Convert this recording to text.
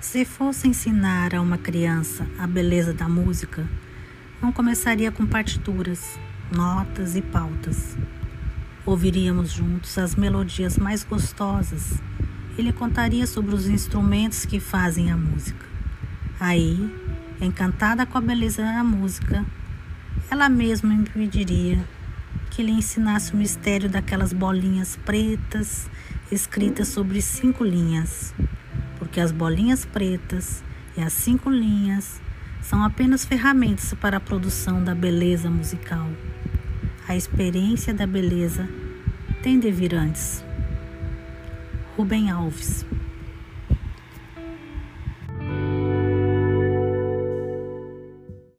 Se fosse ensinar a uma criança a beleza da música, não começaria com partituras, notas e pautas. Ouviríamos juntos as melodias mais gostosas. Ele contaria sobre os instrumentos que fazem a música. Aí, encantada com a beleza da música, ela mesma me pediria que lhe ensinasse o mistério daquelas bolinhas pretas escritas sobre cinco linhas, porque as bolinhas pretas e as cinco linhas são apenas ferramentas para a produção da beleza musical. A experiência da beleza tem de vir antes. Rubem Alves